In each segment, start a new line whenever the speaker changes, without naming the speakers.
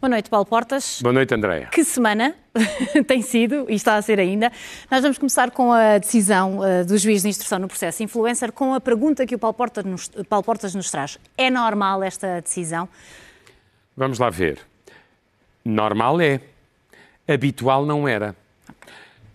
Boa noite, Paulo Portas.
Boa noite, Andréia.
Que semana tem sido e está a ser ainda. Nós vamos começar com a decisão uh, do juiz de instrução no processo influencer, com a pergunta que o Paulo Portas, nos, Paulo Portas nos traz. É normal esta decisão?
Vamos lá ver. Normal é. Habitual não era.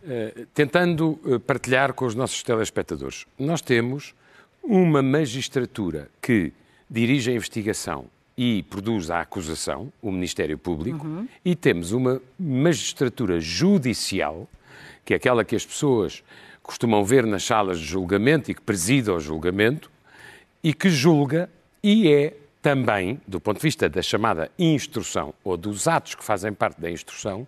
Uh, tentando uh, partilhar com os nossos telespectadores, nós temos uma magistratura que dirige a investigação e produz a acusação, o Ministério Público, uhum. e temos uma magistratura judicial, que é aquela que as pessoas costumam ver nas salas de julgamento e que preside ao julgamento, e que julga e é também, do ponto de vista da chamada instrução ou dos atos que fazem parte da instrução,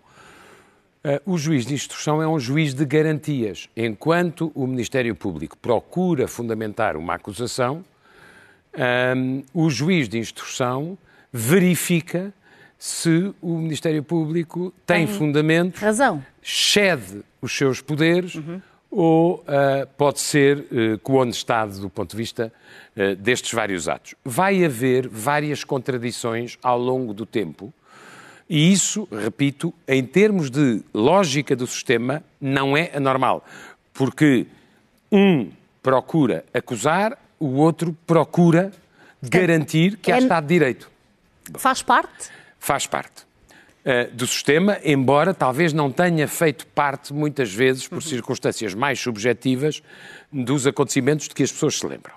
Uh, o juiz de instrução é um juiz de garantias. Enquanto o Ministério Público procura fundamentar uma acusação, um, o juiz de instrução verifica se o Ministério Público tem, tem fundamento,
razão.
cede os seus poderes uhum. ou uh, pode ser uh, coonestado do ponto de vista uh, destes vários atos. Vai haver várias contradições ao longo do tempo e isso, repito, em termos de lógica do sistema, não é anormal, porque um procura acusar, o outro procura garantir que há é... Estado de Direito.
Faz parte?
Faz parte uh, do sistema, embora talvez não tenha feito parte, muitas vezes, por uhum. circunstâncias mais subjetivas, dos acontecimentos de que as pessoas se lembram.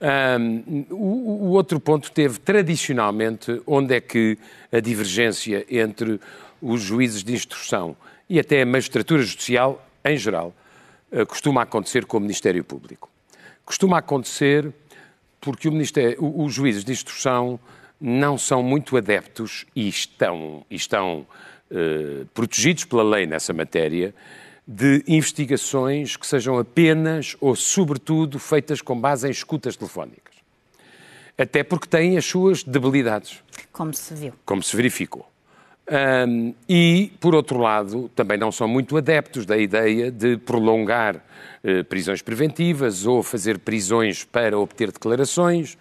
Um, o, o, outro ponto teve, tradicionalmente, onde é que a divergência entre os juízes de instrução e até a magistratura judicial, em geral, uh, costuma acontecer com o Ministério Público costuma acontecer porque o Ministério, os juízes de instrução não são muito adeptos e estão, estão eh, protegidos pela lei nessa matéria de investigações que sejam apenas ou, sobretudo, feitas com base em escutas telefónicas. Até porque têm as suas debilidades.
Como se viu.
Como se verificou. Um, e, por outro lado, também não são muito adeptos da ideia de prolongar uh, prisões preventivas ou fazer prisões para obter declarações.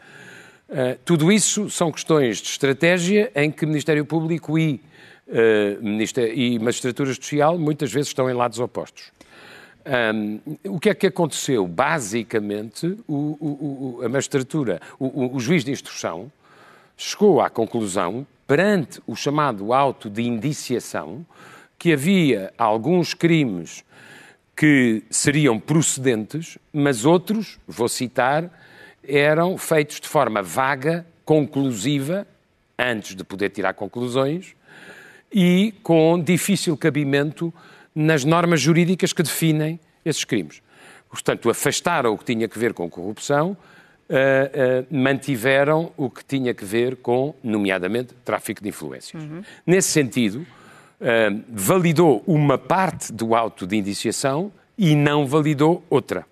Uh, tudo isso são questões de estratégia em que Ministério Público e, uh, e Magistratura Social muitas vezes estão em lados opostos. Um, o que é que aconteceu? Basicamente, o, o, o, a magistratura, o juiz de instrução, chegou à conclusão perante o chamado auto de indiciação que havia alguns crimes que seriam procedentes, mas outros, vou citar, eram feitos de forma vaga, conclusiva, antes de poder tirar conclusões, e com difícil cabimento nas normas jurídicas que definem esses crimes. Portanto, afastaram o que tinha que ver com corrupção, uh, uh, mantiveram o que tinha que ver com, nomeadamente, tráfico de influências. Uhum. Nesse sentido, uh, validou uma parte do auto de indiciação e não validou outra.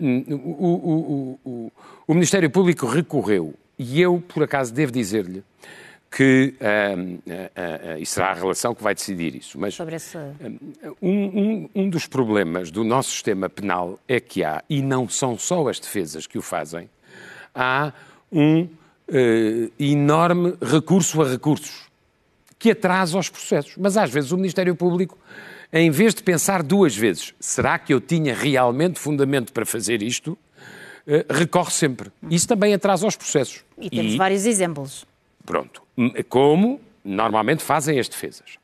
O, o, o, o Ministério Público recorreu, e eu, por acaso, devo dizer-lhe que um, uh, uh, e será a relação que vai decidir isso. Mas esse... um, um, um, dos problemas do nosso sistema penal é que há, e não são só as defesas que o fazem, há um uh, enorme recurso a recursos que atrasa os processos. Mas às vezes o Ministério Público, em vez de pensar duas vezes, será que eu tinha realmente fundamento para fazer isto? Uh, recorre sempre. Isso também atrasa os processos.
E temos e... vários exemplos.
Pronto. Como normalmente fazem as defesas.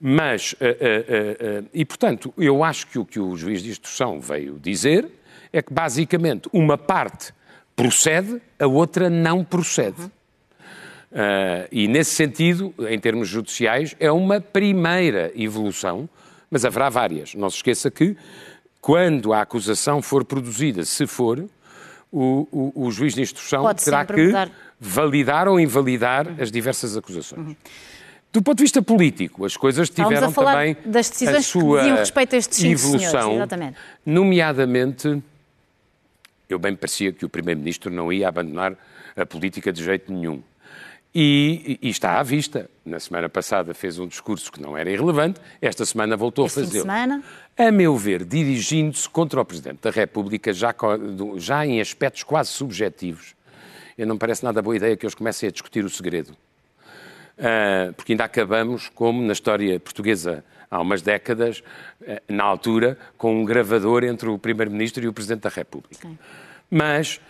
Mas, uh, uh, uh, e portanto, eu acho que o que o juiz de instrução veio dizer é que basicamente uma parte procede, a outra não procede. Uhum. e nesse sentido, em termos judiciais, é uma primeira evolução, mas haverá várias. Não se esqueça que, quando a acusação for produzida, se for, o, o, o juiz de instrução Pode terá que mudar validar ou invalidar uhum. as diversas acusações. Uhum. Do ponto de vista político, as coisas tiveram também
das decisões
a sua
que respeito a estes
evolução,
senhores,
nomeadamente, eu bem parecia que o Primeiro-Ministro não ia abandonar a política de jeito nenhum. E, e, está à vista. Na semana passada fez um discurso que não era irrelevante, esta semana voltou este a fazê-lo.
semana?
A meu ver, dirigindo-se contra o Presidente da República, já, já em aspectos quase subjetivos, não me parece nada boa ideia que eles comecem a discutir o segredo. uh, porque ainda acabamos, como na história portuguesa há umas décadas, uh, na altura, com um gravador entre o Primeiro-Ministro e o Presidente da República. Sim. Mas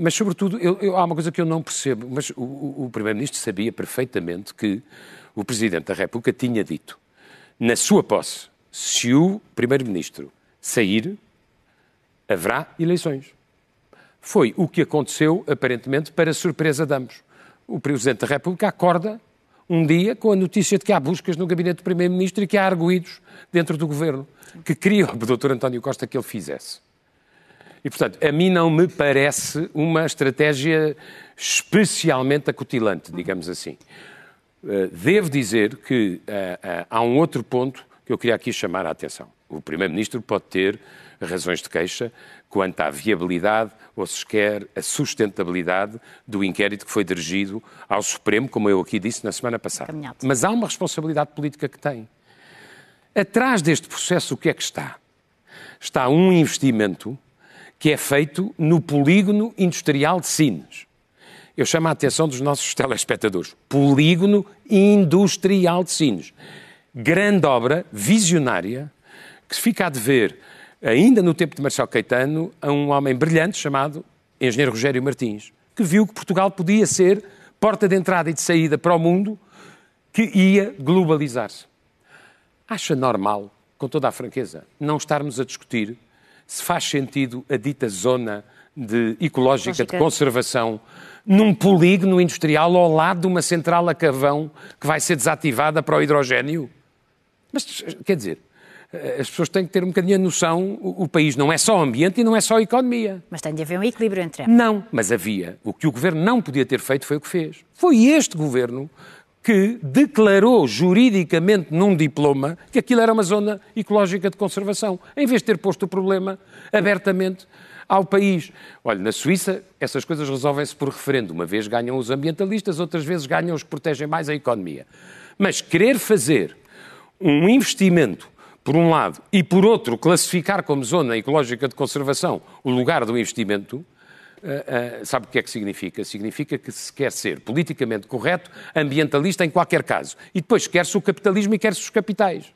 mas, sobretudo, eu, eu, há uma coisa que eu não percebo, mas o, o Primeiro-Ministro sabia perfeitamente que o Presidente da República tinha dito, na sua posse, se o Primeiro-Ministro sair, haverá eleições. Foi o que aconteceu, aparentemente, para surpresa de ambos. O Presidente da República acorda um dia com a notícia de que há buscas no gabinete do Primeiro-Ministro e que há arguídos dentro do governo, que queria o Dr. António Costa que ele fizesse. E, portanto, a mim não me parece uma estratégia especialmente acutilante, digamos assim. Eh, devo dizer que uh, uh, há um outro ponto que eu queria aqui chamar a atenção. O Primeiro-Ministro pode ter razões de queixa quanto à viabilidade ou, se quer, a sustentabilidade do inquérito que foi dirigido ao Supremo, como eu aqui disse na semana passada. Caminhado. Mas há uma responsabilidade política que tem. Atrás deste processo, o que é que está? Está um investimento que é feito no polígono industrial de Sines. Eu chamo a atenção dos nossos telespectadores. Polígono industrial de Sines. Grande obra, visionária, que se fica a dever, ainda no tempo de Marcelo Caetano, a um homem brilhante chamado Engenheiro Rogério Martins, que viu que Portugal podia ser porta de entrada e de saída para o mundo que ia globalizar-se. Acha normal, com toda a franqueza, não estarmos a discutir se faz sentido a dita zona de ecológica Lógica. de conservação num polígono industrial ao lado de uma central a carvão que vai ser desativada para o hidrogênio? Mas, quer dizer, as pessoas têm que ter um bocadinho a noção, o, o, país não é só ambiente e não é só economia.
Mas tem de haver um equilíbrio entre
Não, mas havia. O que o governo não podia ter feito foi o que fez. Foi este governo que declarou juridicamente num diploma que aquilo era uma zona ecológica de conservação, em vez de ter posto o problema abertamente ao país. Olha, na Suíça essas coisas resolvem-se por referendo. Uma vez ganham os ambientalistas, outras vezes ganham os que protegem mais a economia. Mas querer fazer um investimento, por um lado, e por outro, classificar como zona ecológica de conservação o lugar do investimento, Uh, uh, sabe o que é que significa? Significa que se quer ser politicamente correto, ambientalista em qualquer caso. E depois quer-se o capitalismo e quer-se os capitais.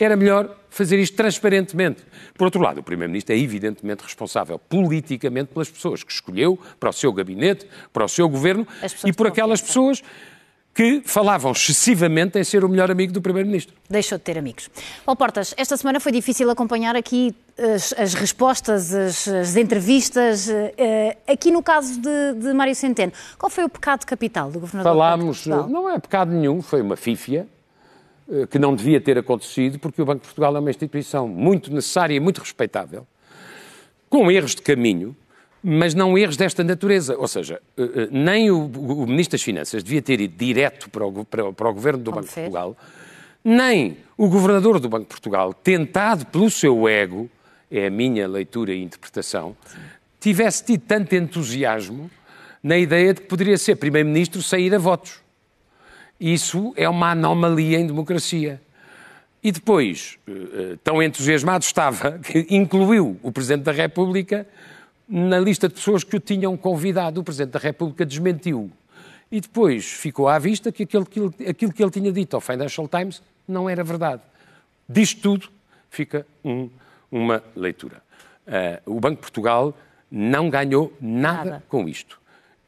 Era melhor fazer isto transparentemente. Por outro lado, o Primeiro-Ministro é evidentemente responsável politicamente pelas pessoas que escolheu para o seu gabinete, para o seu governo e por aquelas pessoas que falavam excessivamente em ser o melhor amigo do Primeiro-Ministro.
Deixou de ter amigos. Paulo Portas, esta semana foi difícil acompanhar aqui as, as respostas, as, as entrevistas. Uh, aqui no caso de, de, Mário Centeno, qual foi o pecado capital do governador
Falámos, não é pecado nenhum, foi uma fífia uh, que não devia ter acontecido, porque o Banco de Portugal é uma instituição muito necessária e muito respeitável, com erros de caminho, mas não erros desta natureza. Ou seja, eh, eh, nem o, o Ministro das Finanças devia ter ido direto para o, para, para o Governo do Banco de Portugal, nem o Governador do Banco de Portugal, tentado pelo seu ego, é a minha leitura e interpretação, tivesse tido tanto entusiasmo na ideia de que poderia ser Primeiro-Ministro sair a votos. Isso é uma anomalia em democracia. E depois, eh, tão entusiasmado estava que incluiu o Presidente da República na lista de pessoas que o tinham convidado. O Presidente da República desmentiu. E depois ficou à vista que aquilo, aquilo, aquilo que ele tinha dito ao Financial Times não era verdade. Disto tudo, fica um, uma leitura. Uh, o Banco de Portugal não ganhou nada, nada, com isto.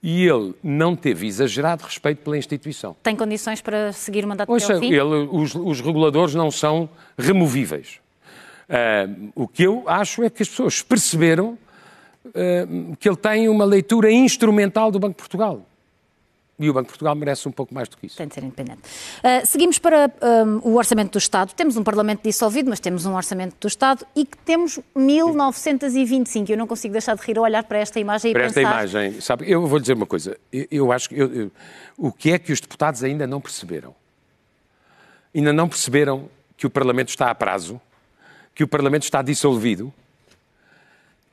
E ele não teve exagerado respeito pela instituição.
Tem condições para seguir o mandato
ao fim? Ele, os, os reguladores não são removíveis. Uh, o que eu acho é que as pessoas perceberam que ele tem uma leitura instrumental do Banco de Portugal. E o Banco de Portugal merece um pouco mais do que isso.
Tem de ser independente. Uh, seguimos para um, eh, o Orçamento do Estado. Temos um Parlamento dissolvido, mas temos um Orçamento do Estado e que temos 1925. Eu não consigo deixar de rir ao olhar para esta imagem
para
e
pensar... Para esta imagem, sabe, eu vou dizer uma coisa. Eu, eu acho que... Eu, eu, o que é que os deputados ainda não perceberam? Ainda não perceberam que o Parlamento está a prazo, que o Parlamento está dissolvido,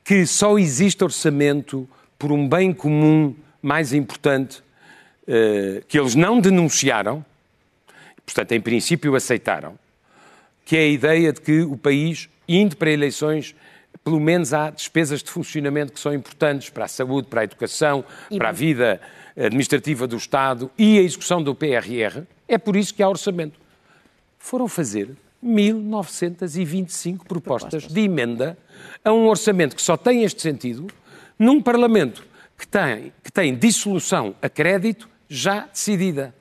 que só existe orçamento por um bem comum mais importante uh, que eles não denunciaram, portanto, em princípio aceitaram, que é a ideia de que o país, indo para eleições, pelo menos há despesas de funcionamento que são importantes para a saúde, para a educação,
E
para a
bem.
vida administrativa do Estado e a execução do PRR. É por isso que há orçamento. Foram fazer 1.925 propostas de emenda a um orçamento que só tem este sentido num Parlamento que tem, que tem dissolução a crédito já decidida.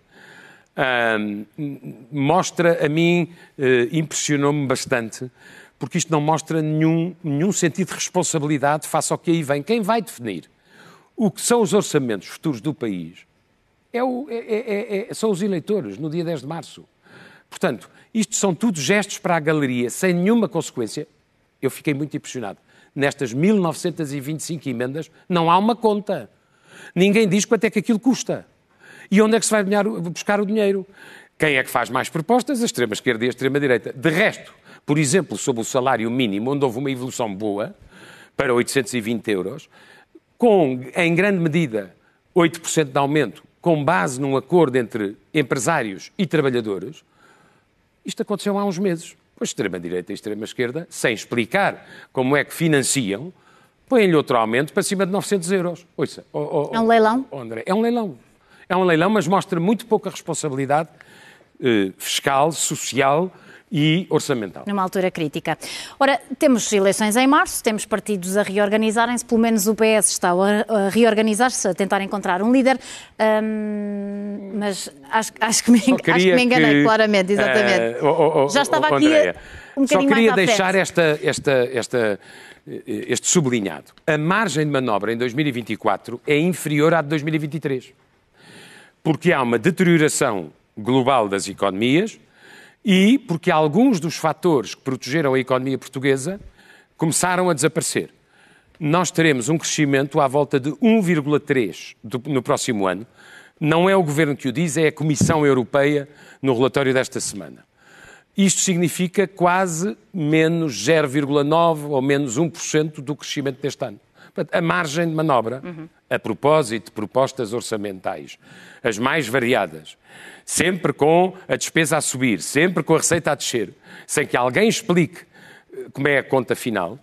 Mostra a mim, eh, impressionou-me bastante, porque isto não mostra nenhum, nenhum sentido de responsabilidade face ao que aí vem. Quem vai definir o que são os orçamentos futuros do país é o- é- é- é- são os eleitores, no dia 10 de março. Portanto, isto são tudo gestos para a galeria, sem nenhuma consequência. Eu fiquei muito impressionado. Nestas 1925 emendas, não há uma conta. Ninguém diz quanto é que aquilo custa. E onde é que se vai buscar o dinheiro? Quem é que faz mais propostas? A extrema-esquerda e a extrema-direita. De resto, por exemplo, sobre o salário mínimo, onde houve uma evolução boa, para 820 euros, com, em grande medida, 8% de aumento, com base num acordo entre empresários e trabalhadores, isto aconteceu há uns meses. Pois extrema-direita e extrema-esquerda, sem explicar como é que financiam, põem-lhe outro aumento para cima de 900 euros. Ouça, ó- ó-
É um leilão?
ó André, é um leilão. É um leilão, mas mostra muito pouca responsabilidade eh, fiscal, social e orçamental.
numa altura crítica. Ora, temos eleições em março, temos partidos a reorganizarem-se, pelo menos o PS está a reorganizar-se, a tentar encontrar um líder, hum, mas acho, acho, que me,
Só
acho que
queria
me enganei,
que,
claramente, exatamente.
eh, oh, oh,
Já estava
oh,
aqui um
Só
bocadinho
queria
mais à
deixar esta, esta, esta, eh, este sublinhado. A margem de manobra em 2024 é inferior à de 2023. Porque há uma deterioração global das economias e porque alguns dos fatores que protegeram a economia portuguesa começaram a desaparecer. Nós teremos um crescimento à volta de 1,3 do- no próximo ano. Não é o governo que o diz, é a Comissão Europeia no relatório desta semana. Isto significa quase menos 0,9% ou menos 1% do crescimento deste ano. A margem de manobra, a propósito de propostas orçamentais, as mais variadas, sempre com a despesa a subir, sempre com a receita a descer, sem que alguém explique eh, como é a conta final,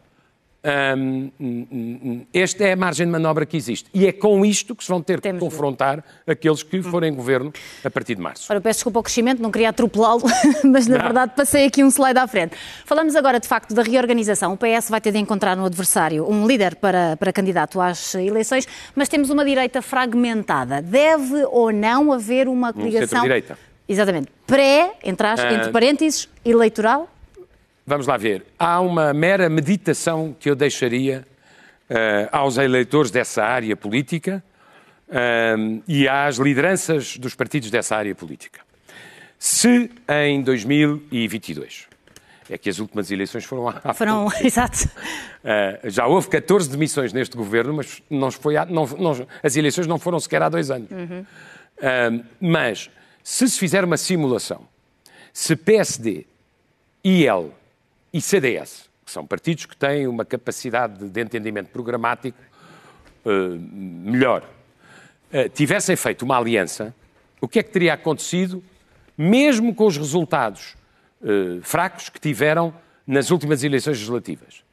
hum, hum, hum, esta é a margem de manobra que existe. E é com isto que se vão ter que
Temos de-
confrontar aqueles que forem governo a partir de março.
Ora, peço desculpa ao crescimento, não queria atropelá-lo, mas na
Não.
verdade passei aqui um slide à frente. Falamos agora, de facto, da reorganização. O PS vai ter de encontrar no adversário um líder para, para candidato às eleições, mas temos uma direita fragmentada. Deve ou não haver uma coligação...
centro-direita.
Exatamente. Pré, entre, as-
Ah.
entre parênteses, eleitoral?
Vamos lá ver. Há uma mera meditação que eu deixaria eh, aos eleitores dessa área política eh, e às lideranças dos partidos dessa área política. Se em 2022, é que as últimas eleições foram há
Foram, exato.
Uh, já houve 14 demissões neste governo, mas não foi há- não- não- as eleições não foram sequer há dois anos. Uh, mas, se se fizer uma simulação, se PSD, IL e CDS, que são partidos que têm uma capacidade de entendimento programático uh, melhor, uh, tivessem feito uma aliança, o que é que teria acontecido, mesmo com os resultados uh, fracos que tiveram nas últimas eleições legislativas?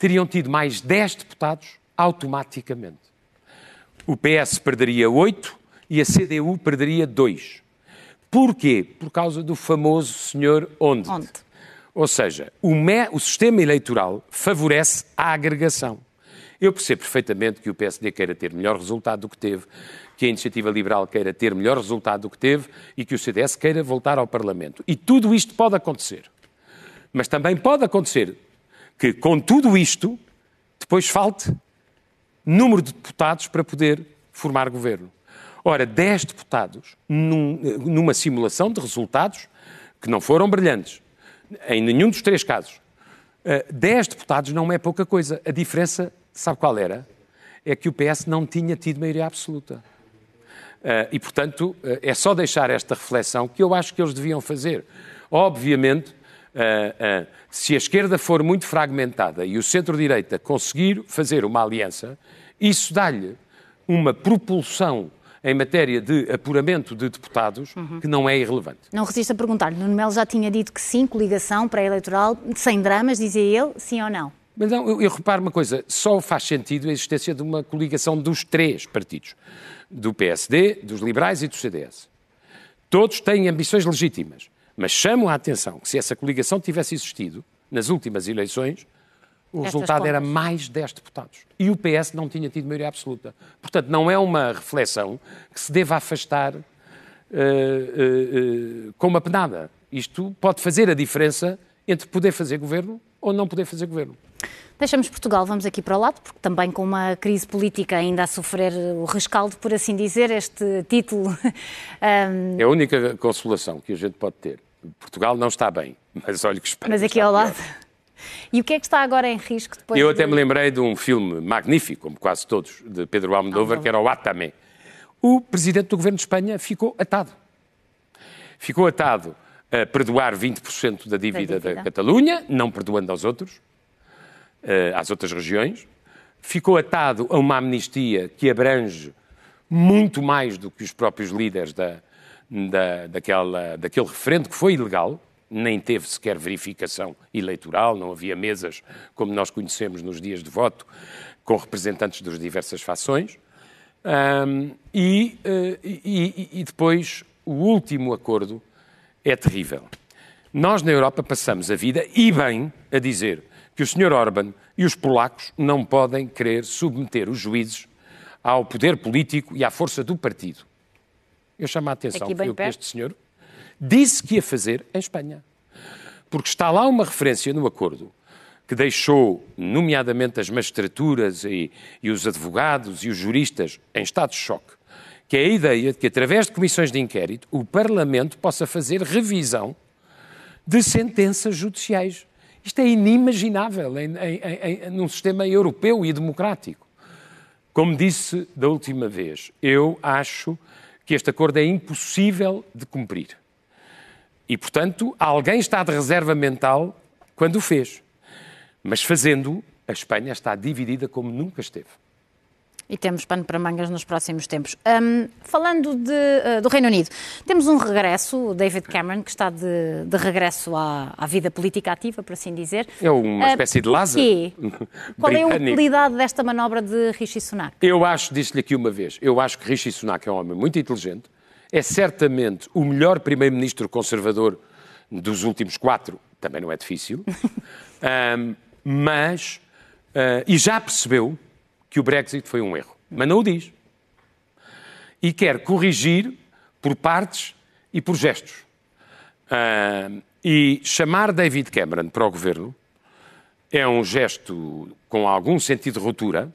teriam tido mais 10 deputados automaticamente. O PS perderia 8 e a CDU perderia 2. Porquê? Por causa do famoso senhor onde.
Onde?
Ou seja, o, me- o sistema eleitoral favorece a agregação. Eu percebo perfeitamente que o PSD queira ter melhor resultado do que teve, que a Iniciativa Liberal queira ter melhor resultado do que teve e que o CDS queira voltar ao Parlamento. E tudo isto pode acontecer. Mas também pode acontecer que, com tudo isto, depois falte número de deputados para poder formar governo. Ora, 10 deputados num- numa simulação de resultados que não foram brilhantes, em nenhum dos três casos. eh, 10 deputados não é pouca coisa. A diferença, sabe qual era? É que o PS não tinha tido maioria absoluta. Uh, e, portanto, uh, é só deixar esta reflexão que eu acho que eles deviam fazer. Obviamente, se a esquerda for muito fragmentada e o centro-direita conseguir fazer uma aliança, isso dá-lhe uma propulsão em matéria de apuramento de deputados que não é irrelevante.
Não resisto a perguntar. Nuno Melo já tinha dito que sim, coligação pré-eleitoral, sem dramas, dizia ele, sim ou não?
Mas não, eu, eu reparo uma coisa, só faz sentido a existência de uma coligação dos três partidos, do PSD, dos liberais e do CDS. Todos têm ambições legítimas, mas chamo a atenção que se essa coligação tivesse existido nas últimas eleições, o resultado era mais 10 deputados. E o PS não tinha tido maioria absoluta. Portanto, não é uma reflexão que se deva afastar eh, eh, eh, com uma penada. Isto pode fazer a diferença entre poder fazer governo ou não poder fazer governo.
Deixamos Portugal, vamos aqui para o lado, porque também com uma crise política ainda a sofrer o rescaldo, por assim dizer, este título. hum,
É a única consolação que a gente pode ter. Portugal não está bem, mas olha que Espanha
mas aqui ao
pior.
E o que é que está agora em risco depois?
Eu até
de-
me lembrei de um filme magnífico, como quase todos, de Pedro Almodóvar, que era o Atame. O presidente do governo de Espanha ficou atado. Ficou atado a perdoar 20% da dívida da,
dívida.
Catalunha, não perdoando aos outros, eh, às outras regiões. Ficou atado a uma amnistia que abrange muito mais do que os próprios líderes da, da, daquela, daquele referendo que foi ilegal, nem teve sequer verificação eleitoral, não havia mesas como nós conhecemos nos dias de voto, com representantes das diversas fações. E, eh, e- e- e depois o último acordo é terrível. Nós na Europa passamos a vida, e bem, a dizer que o Sr. Orban e os polacos não podem querer submeter os juízes ao poder político e à força do partido. Eu chamo a atenção
perto.
este senhor disse que ia fazer em Espanha. Porque está lá uma referência no acordo que deixou, nomeadamente, as magistraturas e, e os advogados e os juristas em estado de choque, que é a ideia de que, através de comissões de inquérito, o Parlamento possa fazer revisão de sentenças judiciais. Isto é inimaginável em, em- em- num sistema europeu e democrático. Como disse da última vez, eu acho que este acordo é impossível de cumprir. E, portanto, alguém está de reserva mental quando o fez. Mas fazendo, a Espanha está dividida como nunca esteve.
E temos pano para mangas nos próximos tempos. Hum, falando de, eh, do Reino Unido, temos um regresso, o David Cameron, que está de, de regresso à, à vida política ativa, por assim dizer.
É uma
Ah,
espécie de Lázaro?
Qual é a utilidade desta manobra de Rishi Sunak?
Eu acho, disse-lhe aqui uma vez, eu acho que Rishi Sunak é um homem muito inteligente, é certamente o melhor primeiro-ministro conservador dos últimos quatro, também não é difícil, Ahm, mas, ah, e já percebeu que o Brexit foi um erro, mas não o diz. E quer corrigir por partes e por gestos. Ahm, e chamar David Cameron para o governo é um gesto com algum sentido de ruptura,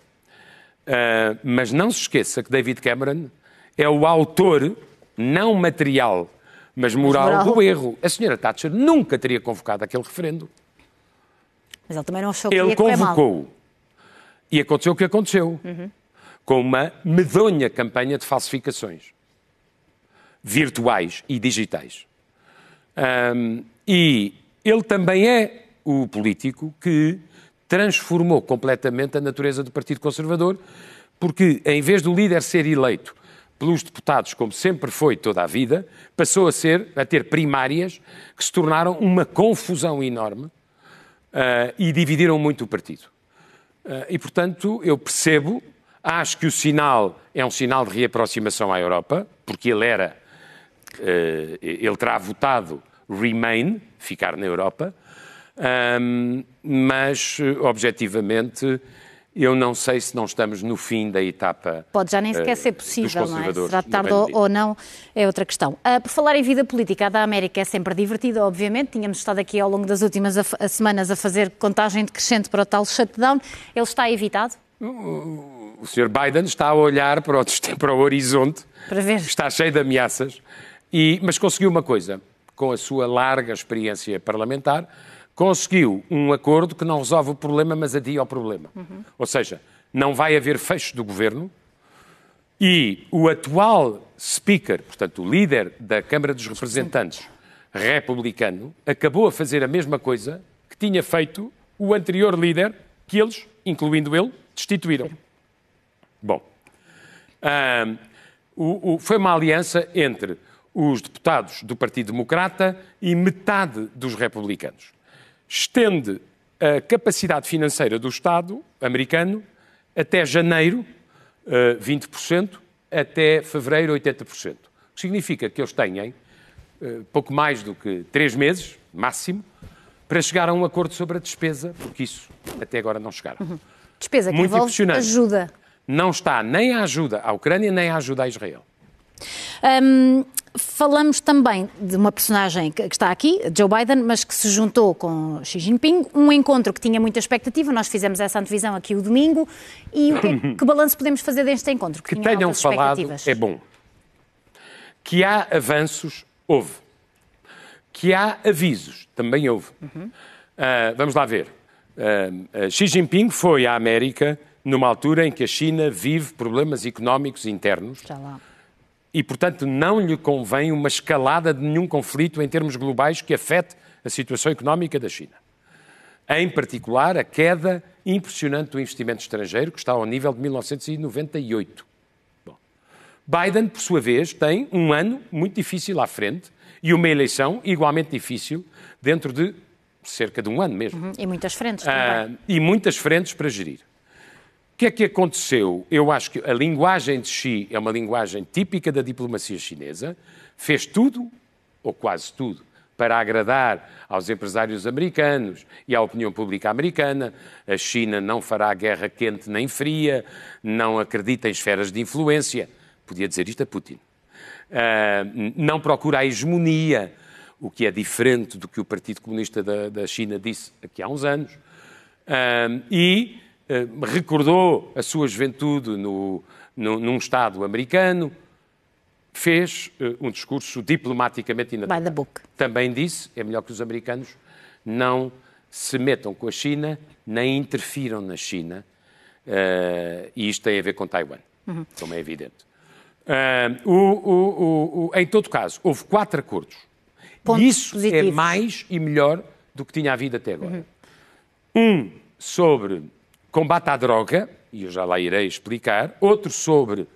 Uh, mas não se esqueça que David Cameron é o autor, não material, mas moral,
moral.
do erro. A senhora Thatcher nunca teria convocado aquele referendo.
Mas ele também não achou que
Ele convocou. E aconteceu o que aconteceu. Com uma medonha campanha de falsificações virtuais e digitais. Um, e ele também é o político que transformou completamente a natureza do Partido Conservador, porque em vez do líder ser eleito pelos deputados, como sempre foi toda a vida, passou a ser a ter primárias que se tornaram uma confusão enorme ah, e dividiram muito o partido. Ah, e, portanto, eu percebo, acho que o sinal é um sinal de reaproximação à Europa, porque ele era, eh, ele terá votado Remain, ficar na Europa, Ahm, mas, eh, objetivamente, eu não sei se não estamos no fim da etapa.
Pode já nem sequer
eh,
ser possível, não é? Será tarde ou, não, é outra questão. Ah, por falar em vida política, a da América é sempre divertida, obviamente. Tínhamos estado aqui ao longo das últimas a- semanas a fazer contagem decrescente para o tal shutdown. Ele está evitado?
O Sr. Biden está a olhar para o, para o horizonte,
Para ver.
está cheio de ameaças, e, mas conseguiu uma coisa, com a sua larga experiência parlamentar, conseguiu um acordo que não resolve o problema, mas adia o problema. Ou seja, não vai haver fecho do governo e o atual speaker, portanto, o líder da Câmara dos Representantes republicano, acabou a fazer a mesma coisa que tinha feito o anterior líder, que eles, incluindo ele, destituíram. Bom, o- o- foi uma aliança entre os deputados do Partido Democrata e metade dos republicanos. Estende a capacidade financeira do Estado americano até janeiro, 20%, eh, até fevereiro, 80%. O que significa que eles têm eh, pouco mais do que três meses, máximo, para chegar a um acordo sobre a despesa, porque isso até agora não chegaram. Uhum.
Despesa que Muito envolve ajuda.
Não está nem a ajuda à Ucrânia, nem a ajuda a Israel.
Um, falamos também de uma personagem que está aqui, Joe Biden, mas que se juntou com Xi Jinping, um encontro que tinha muita expectativa, nós fizemos essa antevisão aqui o domingo, e o que, que balanço podemos fazer deste encontro?
Que, que tenham falado é bom. Que há avanços, houve. Que há avisos, também houve. Uhum. Uh, vamos lá ver. Uh, uh, Xi Jinping foi à América numa altura em que a China vive problemas económicos internos. Já lá e, portanto, não lhe convém uma escalada de nenhum conflito em termos globais que afete a situação económica da China. Em particular, a queda impressionante do investimento estrangeiro, que está ao nível de 1998. Bom. Biden, por sua vez, tem um ano muito difícil à frente e uma eleição igualmente difícil dentro de cerca de um ano mesmo. Uhum.
E muitas frentes também.
Uh, e muitas frentes para gerir. O que é que aconteceu? Eu acho que a linguagem de Xi é uma linguagem típica da diplomacia chinesa. Fez tudo, ou quase tudo, para agradar aos empresários americanos e à opinião pública americana. A China não fará guerra quente nem fria, não acredita em esferas de influência. Podia dizer isto a Putin. Uh, não procura a hegemonia, o que é diferente do que o Partido Comunista da, da China disse aqui há uns anos. Uh, e recordou a sua juventude no, no, num Estado americano, fez uh, um discurso diplomaticamente
inatural. By the book.
Também disse, é melhor que os americanos não se metam com a China, nem interfiram na China, uh, e isto tem a ver com Taiwan, uhum. como é evidente. Uh, o, o, o, em todo caso, houve quatro acordos. Pontos isso é positivos. é mais e melhor do que tinha havido até agora. Uhum. Um sobre combate à droga, e eu já lá irei explicar, outro sobre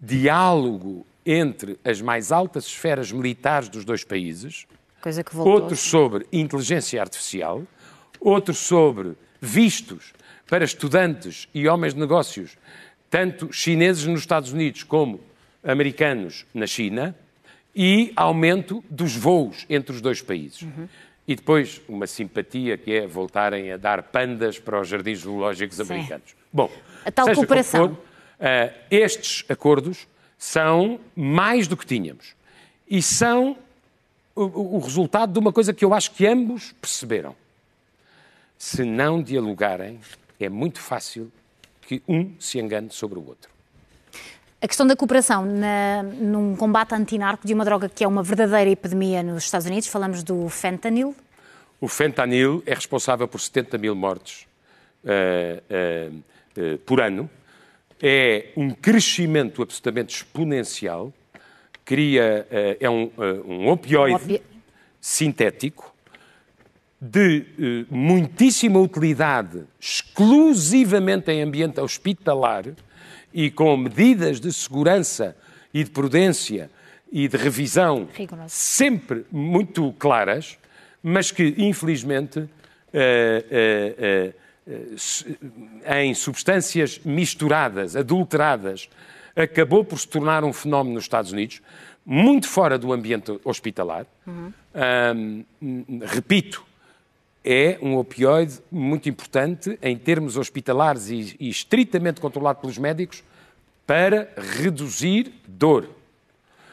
diálogo entre as mais altas esferas militares dos dois países,
Coisa que voltou.
outro sobre inteligência artificial, outro sobre vistos para estudantes e homens de negócios, tanto chineses nos Estados Unidos como americanos na China, e aumento dos voos entre os dois países. Uhum. E depois uma simpatia que é voltarem a dar pandas para os jardins zoológicos Sim. americanos.
Bom, a tal cooperação. For,
uh, estes acordos são mais do que tínhamos. E são o, o resultado de uma coisa que eu acho que ambos perceberam. Se não dialogarem, é muito fácil que um se engane sobre o outro.
A questão da cooperação na, num combate antinarco de uma droga que é uma verdadeira epidemia nos Estados Unidos, falamos do fentanil.
O fentanil é responsável por 70 mil mortes uh, uh, uh, por ano. É um crescimento absolutamente exponencial. Cria, é um, um opioide Opi... sintético de muitíssima utilidade, exclusivamente em ambiente hospitalar e com medidas de segurança e de prudência e de revisão Rigoroso. sempre muito claras, mas que, infelizmente, eh, eh, eh, em substâncias misturadas, adulteradas, acabou por se tornar um fenómeno nos Estados Unidos, muito fora do ambiente hospitalar. Uhum. Um, repito, é um opioide muito importante em termos hospitalares e, e estritamente controlado pelos médicos para reduzir dor,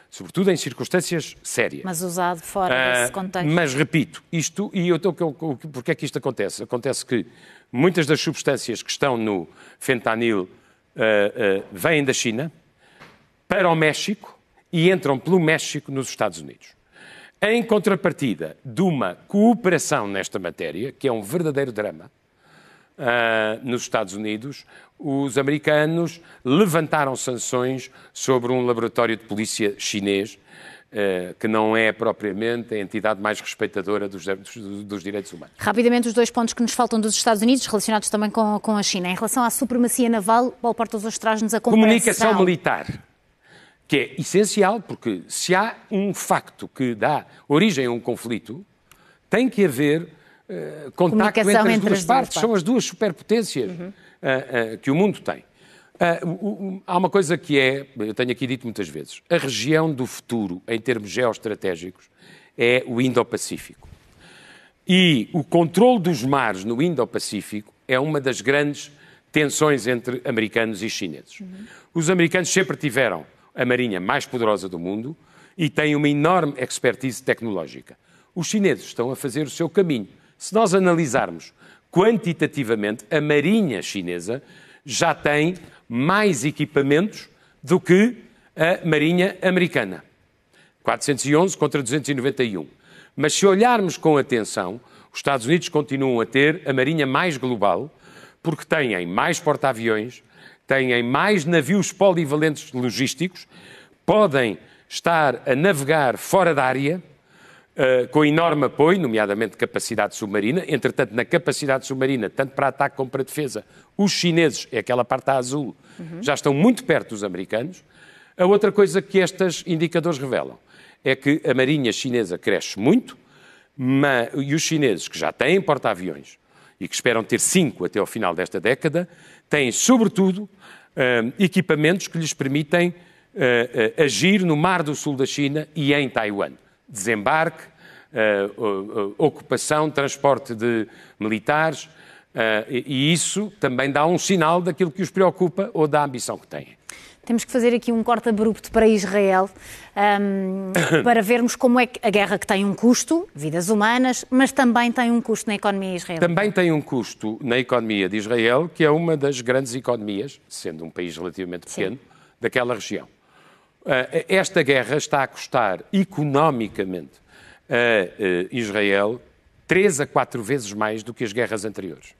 sobretudo em circunstâncias sérias.
Mas usado fora uh, desse contexto.
Mas repito, isto, e eu estou, porque é que isto acontece? Acontece que muitas das substâncias que estão no fentanil uh, uh, vêm da China para o México e entram pelo México nos Estados Unidos. Em contrapartida de uma cooperação nesta matéria, que é um verdadeiro drama, uh, nos Estados Unidos, os americanos levantaram sanções sobre um laboratório de polícia chinês, uh, que não é propriamente a entidade mais respeitadora dos, dos, dos, direitos humanos.
Rapidamente, os dois pontos que nos faltam dos Estados Unidos, relacionados também com, com a China. Em relação à supremacia naval, Paulo Portas hoje traz-nos a
comparação... Comunicação militar que é essencial, porque se há um facto que dá origem a um conflito, tem que haver uh, contacto entre as duas partes. partes. São as duas superpotências uhum. uh, uh, que o mundo tem. há uma coisa que é, eu tenho aqui dito muitas vezes, a região do futuro, em termos geoestratégicos, é o Indo-Pacífico. E o controle dos mares no Indo-Pacífico é uma das grandes tensões entre americanos e chineses. Uhum. Os americanos sempre tiveram a marinha mais poderosa do mundo e têm uma enorme expertise tecnológica. Os chineses estão a fazer o seu caminho. Se nós analisarmos quantitativamente, a marinha chinesa já tem mais equipamentos do que a marinha americana. 411 contra 291. Mas se olharmos com atenção, os Estados Unidos continuam a ter a marinha mais global, porque têm mais porta-aviões, têm mais navios polivalentes logísticos, podem estar a navegar fora da área, uh, com enorme apoio, nomeadamente capacidade submarina. Entretanto, na capacidade submarina, tanto para ataque como para defesa, os chineses, é aquela parte azul, uhum. já estão muito perto dos americanos. A outra coisa que estes indicadores revelam é que a marinha chinesa cresce muito, mas, e os chineses, que já têm porta-aviões e que esperam ter cinco até ao final desta década, têm, sobretudo, equipamentos que lhes permitem uh, uh, agir no Mar do Sul da China e em Taiwan. Desembarque, ocupação, transporte de militares, e isso também dá um sinal daquilo que os preocupa ou da ambição que têm
temos que fazer aqui um corte abrupto para Israel, um, para vermos como é que a guerra que tem um custo, vidas humanas, mas também tem um custo na economia israelita.
Também tem um custo na economia de Israel, que é uma das grandes economias, sendo um país relativamente pequeno, Sim. daquela região. Uh, esta guerra está a custar economicamente a uh, Israel três a quatro vezes mais do que as guerras anteriores.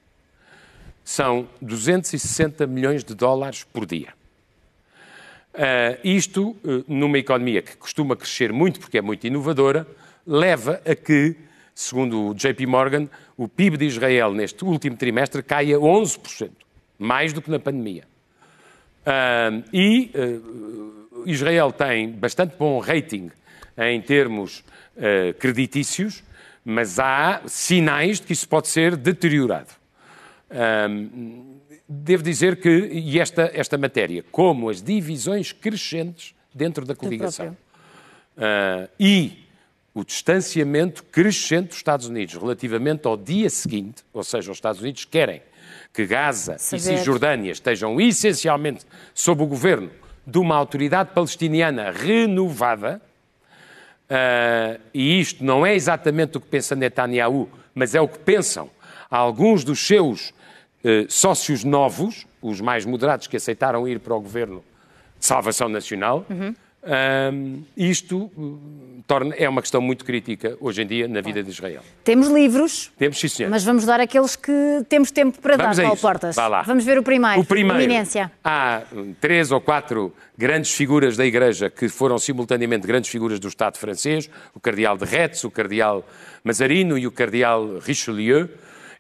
São 260 milhões de dólares por dia. Uh, isto, uh, numa economia que costuma crescer muito porque é muito inovadora, leva a que, segundo o JP Morgan, o PIB de Israel neste último trimestre caia 11%, mais do que na pandemia. Uh, e Israel tem bastante bom rating em termos creditícios, mas há sinais de que isso pode ser deteriorado devo dizer que, e esta, esta matéria, como as divisões crescentes dentro da coligação uh, e o distanciamento crescente dos Estados Unidos relativamente ao dia seguinte, ou seja, os Estados Unidos querem que Gaza Saber. e Cisjordânia estejam essencialmente sob o governo de uma autoridade palestiniana renovada, uh, e isto não é exatamente o que pensa Netanyahu, mas é o que pensam alguns dos seus eh, sócios novos, os mais moderados que aceitaram ir para o governo de salvação nacional. Uhum. Um, isto uh, torna, é uma questão muito crítica hoje em dia na vida de Israel.
Temos livros,
temos, sim, senhor.
mas vamos dar aqueles que temos tempo para vamos dar, Paulo Portas. Vamos ver o primeiro.
O primeiro.
Eminência.
Há hum, três ou quatro grandes figuras da Igreja que foram simultaneamente grandes figuras do Estado francês: o Cardeal de Retz, o Cardeal Mazarino e o Cardeal Richelieu.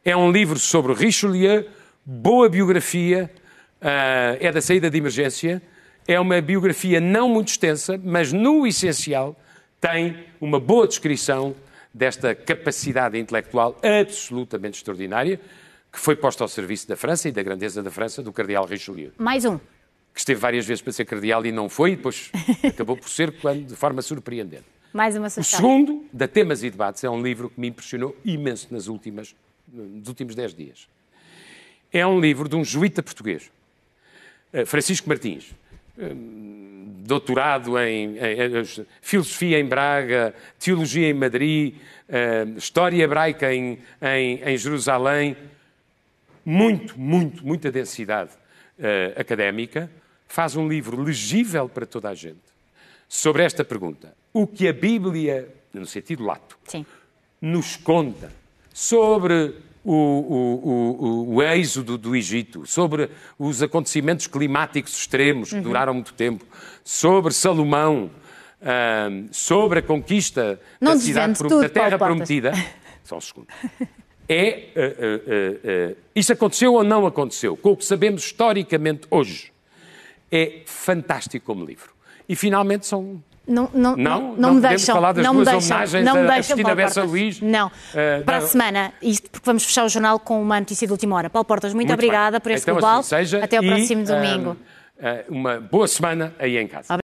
É um livro sobre Richelieu, boa biografia, uh, é da saída de emergência, é uma biografia não muito extensa, mas no essencial tem uma boa descrição desta capacidade intelectual absolutamente extraordinária que foi posta ao serviço da França e da grandeza da França do cardeal Richelieu.
Mais um.
Que esteve várias vezes para ser cardeal e não foi, e depois acabou por ser quando, de forma surpreendente.
Mais uma
sugestão. O segundo, da Temas e Debates, é um livro que me impressionou imenso nas últimas, nos últimos dez dias. É um livro de um jesuíta português, eh, Francisco Martins, eh, doutorado em, em, em, filosofia em Braga, teologia em Madrid, uh, história hebraica em, em, Jerusalém, muito, muito, muita densidade uh, académica, faz um livro legível para toda a gente sobre esta pergunta. O que a Bíblia, no sentido lato, Sim. nos conta sobre o, o, o, o êxodo do Egito, sobre os acontecimentos climáticos extremos que uhum. duraram muito tempo, sobre Salomão, uh, sobre a conquista
Não
da cidade
tudo,
da terra prometida. Só um segundo. É, uh, uh, isso aconteceu ou não aconteceu? Com o que sabemos historicamente hoje. É fantástico como livro. E finalmente são
Não, não,
Não?
não,
Não
me deixam.
falar das
não me
duas
deixam,
homenagens
não me
a- a
deixam,
Cristina Bessa. Luís?
Não.
Eh,
Para a
não.
semana, isto porque vamos fechar o jornal com uma notícia de última hora. Paulo Portas, muito,
Muito bem.
obrigada por este
Então,
global.
assim seja,
Até
e,
próximo domingo.
ah, ah, uma boa semana aí em casa.